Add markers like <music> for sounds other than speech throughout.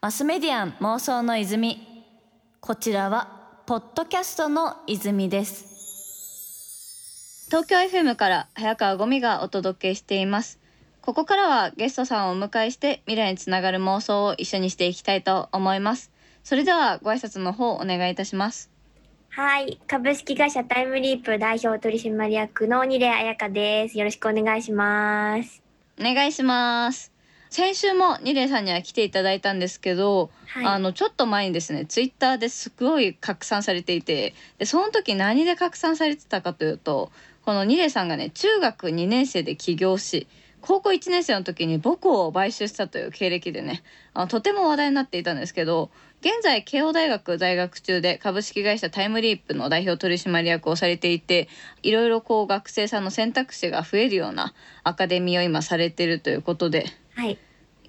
マスメディアン妄想の泉こちらはポッドキャストの泉です東京 FM から早川ゴミがお届けしていますここからはゲストさんをお迎えして未来につながる妄想を一緒にしていきたいと思いますそれではご挨拶の方お願いいたしますはい。株式会社タイムリープ代表取締役の二礼彩香です。よろしくお願いします。お願いします先週もニレイさんには来ていただいたんですけど、はい。あのちょっと前にですねツイッターですごい拡散されていてでその時何で拡散されてたかというとこのニレイさんがね中学2年生で起業し高校1年生の時に母校を買収したという経歴でねあのとても話題になっていたんですけど現在慶応大学在学中で株式会社タイムリープの代表取締役をされていていろいろこう学生さんの選択肢が増えるようなアカデミーを今されてるということではい。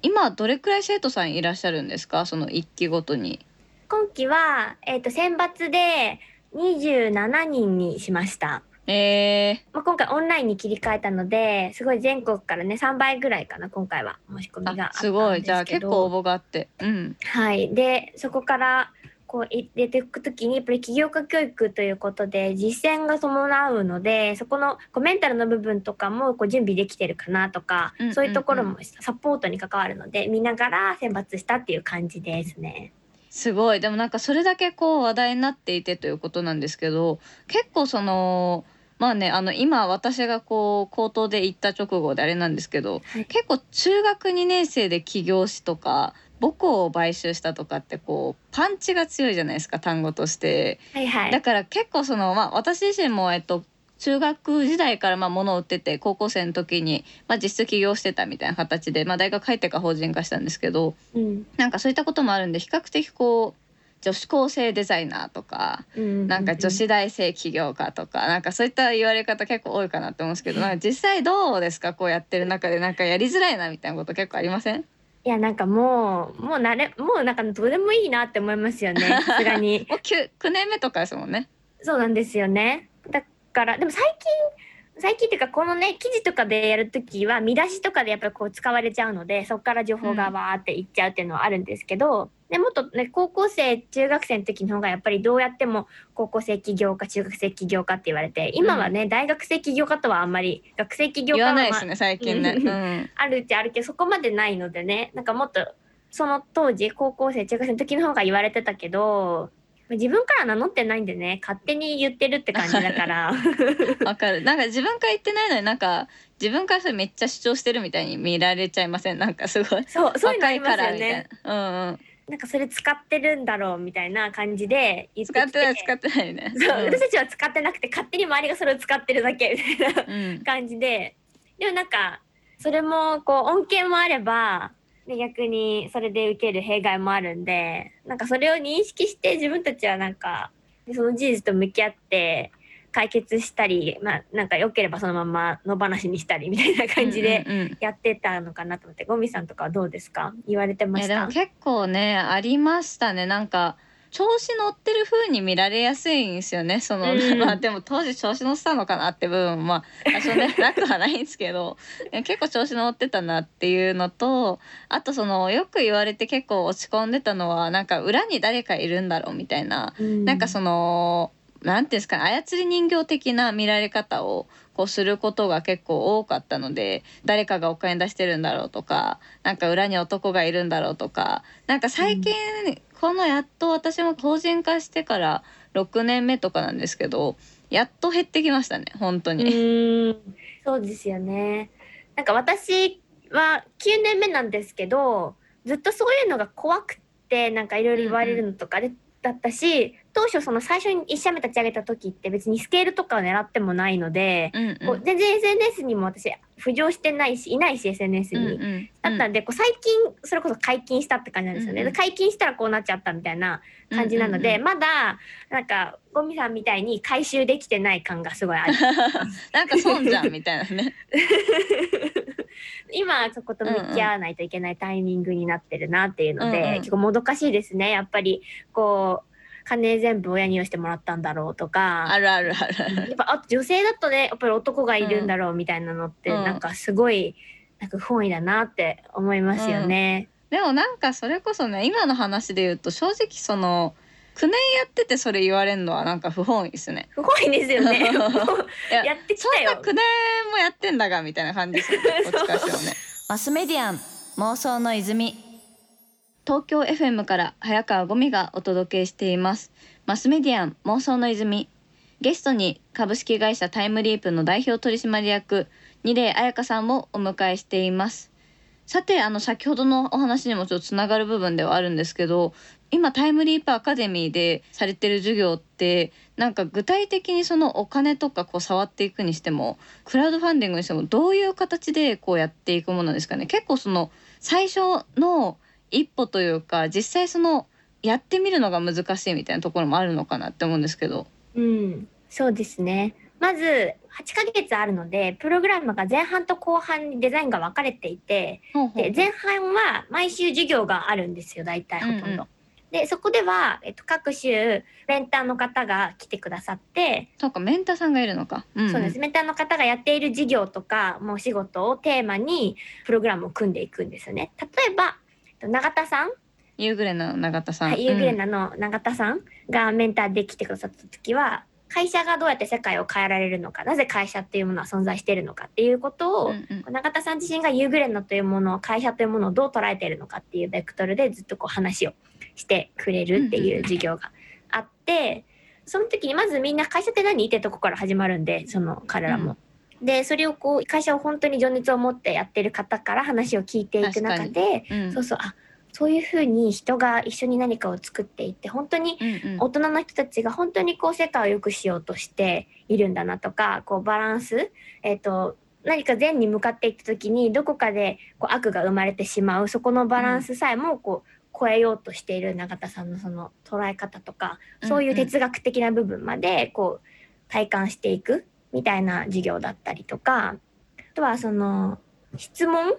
今どれくらい生徒さんいらっしゃるんですか？その一期ごとに。今期は、えっ、と、選抜で27人にしました。えまあ、今回オンラインに切り替えたので、すごい全国からね、3倍ぐらいかな、今回は申し込みー、があったんですけど。あすごいじゃあ結構応募があってうんはい。で、そこから、こう入れていくときに、やっぱり起業家教育ということで、実践が伴うので、そこのこうメンタルの部分とかもこう準備できてるかなとか、そういうところもサポートに関わるので、見ながら選抜したっていう感じですね。すごい。でもなんかそれだけこう話題になっていてということなんですけど結構そのまあねあの今私がこう口頭で言った直後であれなんですけど、はい。結構中学2年生で起業しとか母校を買収したとかってこうパンチが強いじゃないですか単語として。はいはい。だから結構その、まあ、私自身も、えっと、中学時代からまあ物を売ってて高校生の時に、まあ、実質起業してたみたいな形で、まあ、大学入ってから法人化したんですけどうん。なんかそういったこともあるんで比較的こう女子高生デザイナーとかうん。なんか女子大生起業家とかなんかそういった言われ方結構多いかなと思うんですけどなんか実際どうですか？こうやってる中でなんかやりづらいなみたいなこと結構ありません？いや、なんかもう、もう慣れ、もうなんかどうでもいいなって思いますよね。さすがに。<laughs> もう 9, 9年目とかですもんね。そうなんですよね。だから、でも最近、最近っていうか、このね、記事とかでやるときは、見出しとかでやっぱりこう使われちゃうので、そこから情報がわーっていっちゃうっていうのはあるんですけど、でもっとね、高校生、中学生の時の方がやっぱりどうやっても高校生起業家、中学生起業家って言われて、今はね、大学生起業家とはあんまり、学生起業言家は、まあわないですね最近ね。うん。うん。あるっちゃあるけど、そこまでないのでね、なんかもっと、その当時、高校生、中学生の時の方が言われてたけど、自分から名乗ってないんでね、勝手に言ってるって感じだから。<laughs> わかる。なんか自分から言ってないのになんか自分からそれめっちゃ主張してるみたいに見られちゃいません？なんかすごい。そう、そういうのありますよね。な。うんうんなんかそれ使ってるんだろうみたいな感じで言って。使ってない使ってないねそう、私たちは使ってなくて、勝手に周りがそれを使ってるだけみたいな感じで。でもなんか、それも、こう、恩恵もあれば、で逆にそれで受ける弊害もあるんで、なんかそれを認識して自分たちはなんか、その事実と向き合って解決したり、まあなんか良ければそのまま野放しにしたりみたいな感じでうんうんうん。やってたのかなと思って、ゴミさんとかはどうですか？言われてました？結構ねありましたね。なんか調子乗ってる風に見られやすいんですよねその、うん。<laughs> まあでも当時調子乗ってたのかなって部分もまあ多少ねなくはないんですけど。<laughs> 結構調子乗ってたなっていうのとあとそのよく言われて結構落ち込んでたのはなんか裏に誰かいるんだろうみたいな。なんかそのなんていうんですか操り人形的な見られ方をこうすることが結構多かったので誰かがお金出してるんだろうとかなんか裏に男がいるんだろうとかなんか最近、このやっと私も法人化してから6年目とかなんですけどやっと減ってきましたね本当に。そうですよね。なんか私は9年目なんですけどずっとそういうのが怖くてなんかいろいろ言われるのとか、だったし当初その最初に1社目立ち上げた時って別にスケールとかを狙ってもないので、うんうんこう全然 SNS にも私浮上してないしいないし SNS に。うんうんだったんで、こう最近それこそ解禁したって感じなんですよね。うんうんで解禁したらこうなっちゃったみたいな感じなので、うんうんまだなんかゴミさんみたいに回収できてない感がすごいある。<laughs> なんか損じゃんみたいなね。<laughs> 今そこと向き合わないといけないタイミングになってるなっていうので、うんうん結構もどかしいですねやっぱりこう金全部親に用意してもらったんだろうとかあるあるあるあやる。っぱあと女性だとねやっぱり男がいるんだろうみたいなのって、うんなんかすごいなんか不本意だなって思いますよね。でもなんかそれこそね今の話で言うと正直その9年やっててそれ言われるのはなんか不本意ですね。不本意ですよね。<laughs> や <laughs> やってきそんなたよ9。年もやってんだがみたいな感じですよね。<laughs> マスメディアン妄想の泉東京 FM から早川ゴミがお届けしています。マスメディアン妄想の泉ゲストに株式会社タイムリープの代表取締役二礼彩香さんをお迎えしています。さてあの先ほどのお話にもちょっとつながる部分ではあるんですけど今タイムリープアカデミーでされてる授業ってなんか具体的にそのお金とかこう触っていくにしてもクラウドファンディングにしてもどういう形でこうやっていくものなんですかね結構その最初の一歩というか実際そのやってみるのが難しいみたいなところもあるのかなって思うんですけど。うん、そうですね。まず8ヶ月あるので、プログラムが前半と後半にデザインが分かれていて、で前半は毎週授業があるんですよ、大体ほとんど。うんうんでそこでは、えっと、各種メンターの方が来てくださって、そうかメンターさんがいるのか。んんそうですメンターの方がやっている事業とかもう仕事をテーマにプログラムを組んでいくんですよね。例えばと永田さん？ユーグレナの永田さん。はい、ユーグレナ。ナの永田さんがメンターで来てくださった時は会社がどうやって世界を変えられるのかなぜ会社っていうものは存在しているのかっていうことを、うんうん永田さん自身がユーグレナというものを会社というものをどう捉えているのかっていうベクトルでずっとこう話をしてくれるっていう授業があって、その時にまずみんな会社って何？ってとこから始まるんでその彼らも。でそれをこう会社を本当に情熱を持ってやってる方から話を聞いていく中で、うん。そうそうあそういうふうに人が一緒に何かを作っていって本当に大人の人たちが本当にこう世界を良くしようとしているんだなとかこうバランス、えっと何か善に向かっていった時にどこかでこう悪が生まれてしまうそこのバランスさえもこう超えようとしている永田さんのその捉え方とかそういう哲学的な部分までこう体感していくみたいな授業だったりとかあとはその質問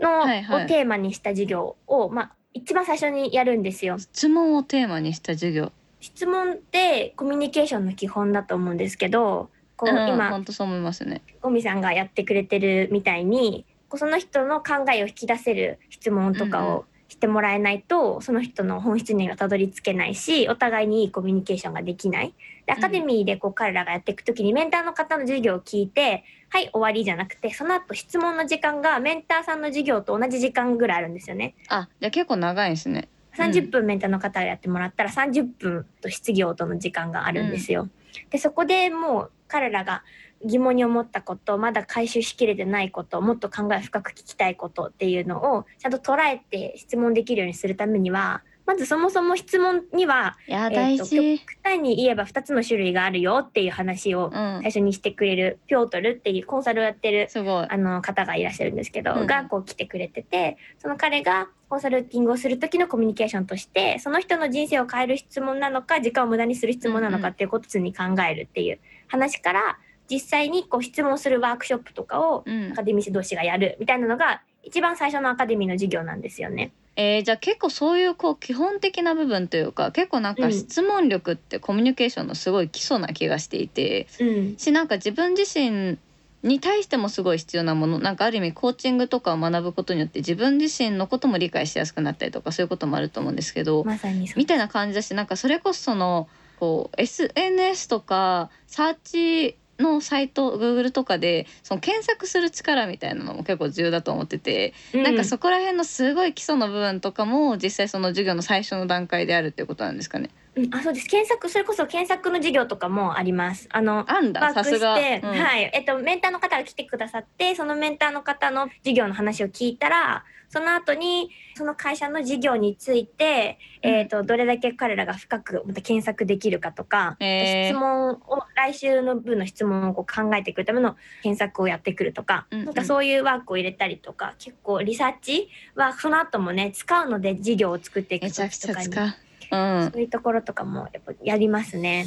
の、はいはいをテーマにした授業を、まあ、一番最初にやるんですよ。質問をテーマにした授業。質問ってコミュニケーションの基本だと思うんですけどこううん今本当そう思いますね。ゴミさんがやってくれてるみたいにこうその人の考えを引き出せる質問とかをしてもらえないと、その人の本質にはたどり着けないしお互いにいいコミュニケーションができない。でアカデミーでこう彼らがやっていく時にメンターの方の授業を聞いてはい終わりじゃなくてその後質問の時間がメンターさんの授業と同じ時間ぐらいあるんですよね。あじゃあ結構長いんですね。30分メンターの方がやってもらったら30分と質疑応答の時間があるんですよ。でそこでもう彼らが疑問に思ったことまだ回収しきれてないこともっと考え深く聞きたいことっていうのをちゃんと捉えて質問できるようにするためにはまずそもそも質問には、えーと。極端に言えば2つの種類があるよっていう話をうん最初にしてくれる、ピョートルっていうコンサルをやってるすごい。あの方がいらっしゃるんですけど、うんがこう来てくれててその彼がコンサルティングをする時のコミュニケーションとしてその人の人生を変える質問なのか時間を無駄にする質問なのかっていうことを常に考えるっていう話から実際にこう質問するワークショップとかをうん。アカデミー同士がやるみたいなのが一番最初のアカデミーの授業なんですよね。えー、じゃあ結構そういうこう基本的な部分というか結構なんかうん質問力ってコミュニケーションのすごい基礎な気がしていて、うん、しなんか自分自身に対してもすごい必要なものなんかある意味コーチングとかを学ぶことによって自分自身のことも理解しやすくなったりとかそういうこともあると思うんですけど、まみたいな感じだしなんかそれこそそのこう SNS とかサーチのサイト Google とかでその検索する力みたいなのも結構重要だと思ってて、なんかそこら辺のすごい基礎の部分とかも実際その授業の最初の段階であるっていうことなんですかね。うん、あそうです検索それこそ検索の授業とかもあります。あのあんだワークし。て、うんはい、えっと、メンターの方が来てくださって、そのメンターの方の授業の話を聞いたら、その後に、その会社の事業について、うんえっと、どれだけ彼らが深くまた検索できるかとか、へー質問を、来週の分の質問をこう考えてくるための検索をやってくるとか、うんうんなんかそういうワークを入れたりとか、結構リサーチはその後もね、使うので、事業を作っていく時とかに。うん。そういうところとかもやっぱやりますね。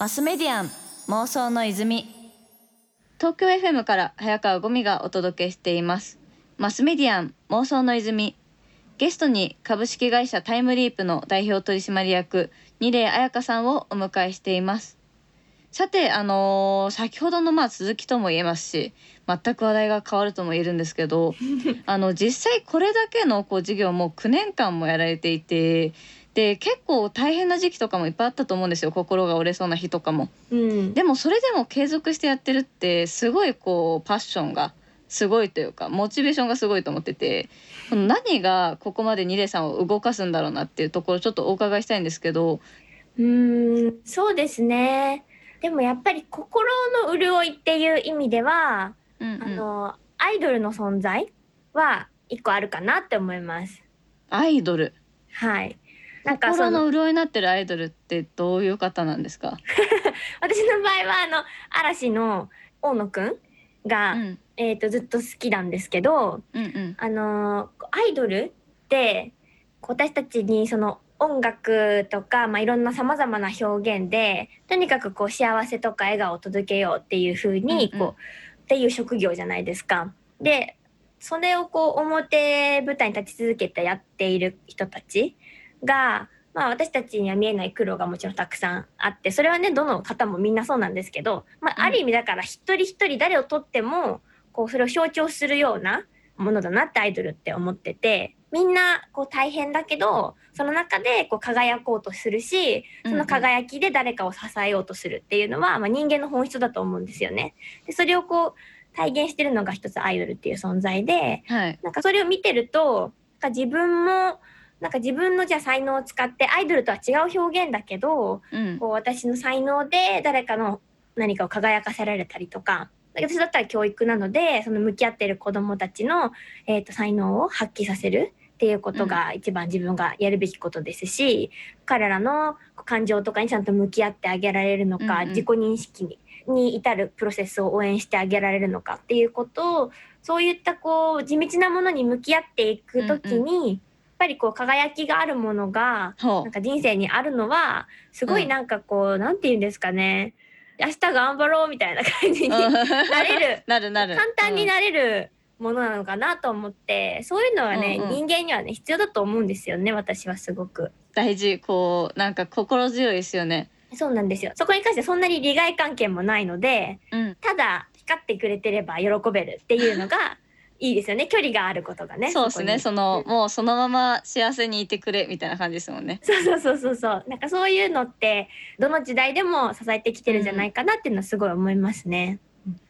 マスメディアン妄想の泉東京 FM から早川ゴミがお届けしていますマスメディアン妄想の泉。ゲストに株式会社タイムリープの代表取締役二礼彩香さんをお迎えしています。さてあのー先ほどのまあ続きとも言えますし全く話題が変わるとも言えるんですけど <laughs> あの実際これだけのこう授業も9年間もやられていてで結構大変な時期とかもいっぱいあったと思うんですよ。心が折れそうな日とかも。うん、でもそれでも継続してやってるってすごいこうパッションがすごいというかモチベーションがすごいと思ってて何がここまでニレさんを動かすんだろうなっていうところちょっとお伺いしたいんですけど。うーんそうですねでもやっぱり心の潤いっていう意味では、うんうんあのアイドルの存在は一個あるかなって思います。アイドルはい。なんかそ心のの潤いになってるアイドルってどういう方なんですか、<laughs> 私の場合はあの嵐の大野くんが、うん。えー、とずっと好きなんですけどうんうん。あのーアイドルって私たちにその音楽とか、まあ、いろんなさまざまな表現でとにかくこう幸せとか笑顔を届けようっていう風にこう、うん。うんっていう職業じゃないですか。でそれをこう表舞台に立ち続けてやっている人たちが、まあ、私たちには見えない苦労がもちろんたくさんあってそれはねどの方もみんなそうなんですけど、まあ、うん。ある意味だから一人一人誰をとってもこうそれを象徴するようなものだなってアイドルって思っててみんなこう大変だけどその中でこう輝こうとするしその輝きで誰かを支えようとするっていうのは、まあ、人間の本質だと思うんですよね。でそれをこう体現してるのが一つアイドルっていう存在ではい。なんかそれを見てると自分もなんか自分のじゃあ才能を使ってアイドルとは違う表現だけどうん。こう私の才能で誰かの何かを輝かせられたりとか私だったら教育なのでその向き合ってる子どもたちの、えー、と才能を発揮させるっていうことが一番自分がやるべきことですし、彼らの感情とかにちゃんと向き合ってあげられるのか、うんうん。自己認識にに至るプロセスを応援してあげられるのかっていうことをそういったこう地道なものに向き合っていくときに、やっぱりこう輝きがあるものがほなんか人生にあるのはすごいなんかこう、なんて言うんですかね。明日頑張ろうみたいな感じにうなれる。<laughs> なるなる。簡単になれるものなのかなと思ってそういうのはね、うんうん。人間にはね必要だと思うんですよね私はすごく。大事。こうなんか心強いですよね。そうなんですよ。そこに関してそんなに利害関係もないのでうん。ただ光ってくれてれば喜べるっていうのがいいですよね。距離があることがね。そうですね。そのうん。もうそのまま幸せにいてくれみたいな感じですもんね。そうそうそうそうそう。なんかそういうのってどの時代でも支えてきてるんじゃないかなっていうのはすごい思いますね。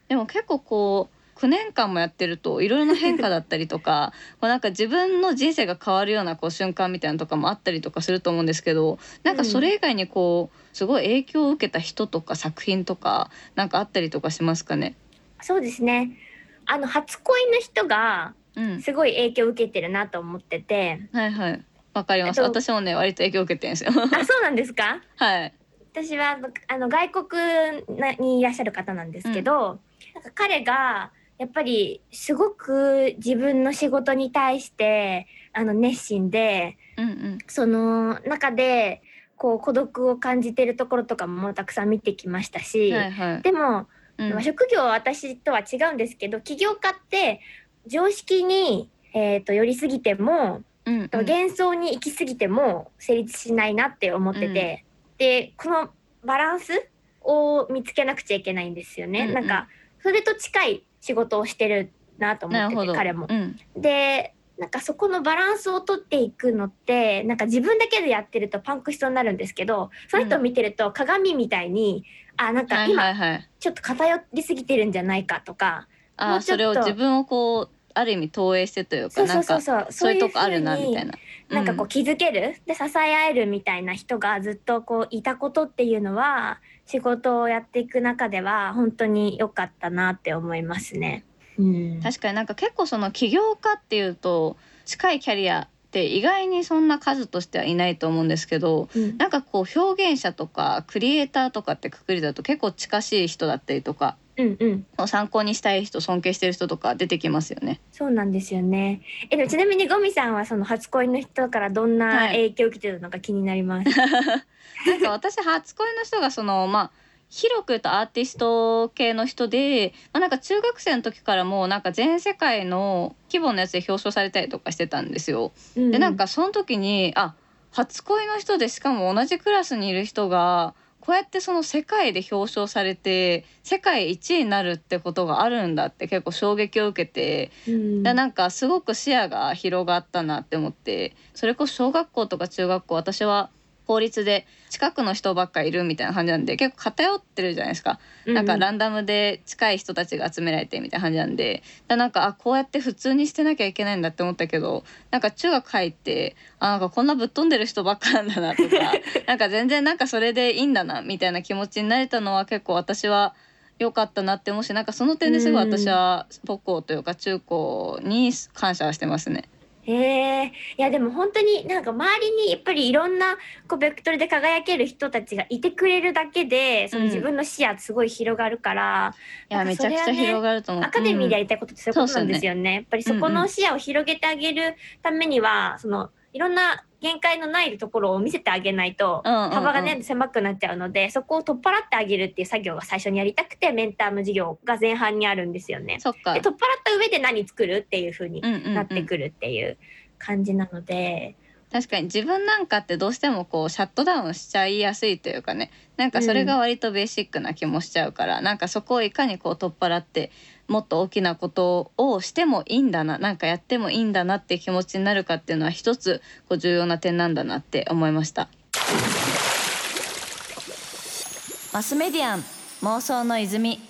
でも結構こう9年間もやってるといろいろな変化だったりとか <laughs> こうなんか自分の人生が変わるようなこう瞬間みたいなのとかもあったりとかすると思うんですけどなんかそれ以外にこうすごい影響を受けた人とか作品とかなんかあったりとかしますかね？そうですねあの初恋の人がうん。すごい影響を受けてるなと思ってて。はいはい。わかります。えっと私もね割と影響を受けてるんですよ。あそうなんですか？はい。私はあの外国なにいらっしゃる方なんですけど、なんか彼がやっぱりすごく自分の仕事に対してあの熱心でうんうん。その中でこう孤独を感じてるところとかもたくさん見てきましたし、はいはい。でも、うん。まあ職業は私とは違うんですけど起業家って常識に、えー、と寄りすぎてもうんうん。幻想に行き過ぎても成立しないなって思ってて、でこのバランスを見つけなくちゃいけないんですよね、うんうん。なんかそれと近い仕事をしてるなと思ってて彼も。うん。でなんかそこのバランスをとっていくのってなんか自分だけでやってるとパンクしそうになるんですけどその人を見てると鏡みたいに、あなんかはい今はいはいちょっと偏りすぎてるんじゃないかとか、もあーそうちょっとれを自分をこうある意味投影してというそうそかなんかうそうそうそういうとこあるなみたいな。なんかこう気づける、で支え合えるみたいな人がずっとこういたことっていうのは仕事をやっていく中では本当に良かったなって思いますね。うん、確かになんか結構その起業家っていうと近いキャリアって意外にそんな数としてはいないと思うんですけどうんなんかこう表現者とかクリエイターとかってくくりだと結構近しい人だったりとかうんうん参考にしたい人尊敬してる人とか出てきますよね。そうなんですよね。えでもちなみにゴミさんはその初恋の人からどんなはい影響を受けてるのか気になります。<laughs> なんか私初恋の人がそのまあ広く言うとアーティスト系の人で、まあ、なんか中学生の時からもうなんか全世界の規模のやつで表彰されたりとかしてたんですよ。でなんかその時にあ初恋の人でしかも同じクラスにいる人がこうやってその世界で表彰されて世界一位になるってことがあるんだって結構衝撃を受けて、うん。だなんかすごく視野が広がったなって思ってそれこそ小学校とか中学校私は公立で近くの人ばっかいるみたいな感じなんで結構偏ってるじゃないですか。なんかランダムで近い人たちが集められてみたいな感じなんでだなんかあこうやって普通にしてなきゃいけないんだって思ったけどなんか中学入ってあなんかこんなぶっ飛んでる人ばっかなんだなとか <laughs> なんか全然なんかそれでいいんだなみたいな気持ちになれたのは結構私は良かったなって思うしなんかその点ですごい私は母校というか中高に感謝はしてますね。へえいやでも本当になんか周りにやっぱりいろんなこうベクトルで輝ける人たちがいてくれるだけでそのうん自分の視野すごい広がるから、いやなんめちゃくちゃ広がると思う。アカデミーでやうんりたいことってそういうことなんですよね。やっぱりそこうんうんの視野を広げてあげるためには、そのいろんな限界のないところを見せてあげないと、うんうんうん幅がね狭くなっちゃうのでそこを取っ払ってあげるっていう作業が最初にやりたくてメンターの授業が前半にあるんですよね。そっかで。取っ払った上で何作るっていう風にうんうんうんなってくるっていう感じなので、確かに自分なんかってどうしてもこうシャットダウンしちゃいやすいというかねなんかそれが割とベーシックな気もしちゃうから、なんかそこをいかにこう取っ払ってもっと大きなことをしてもいいんだななんかやってもいいんだなっていう気持ちになるかっていうのは一つこう重要な点なんだなって思いました。マスメディアン妄想の泉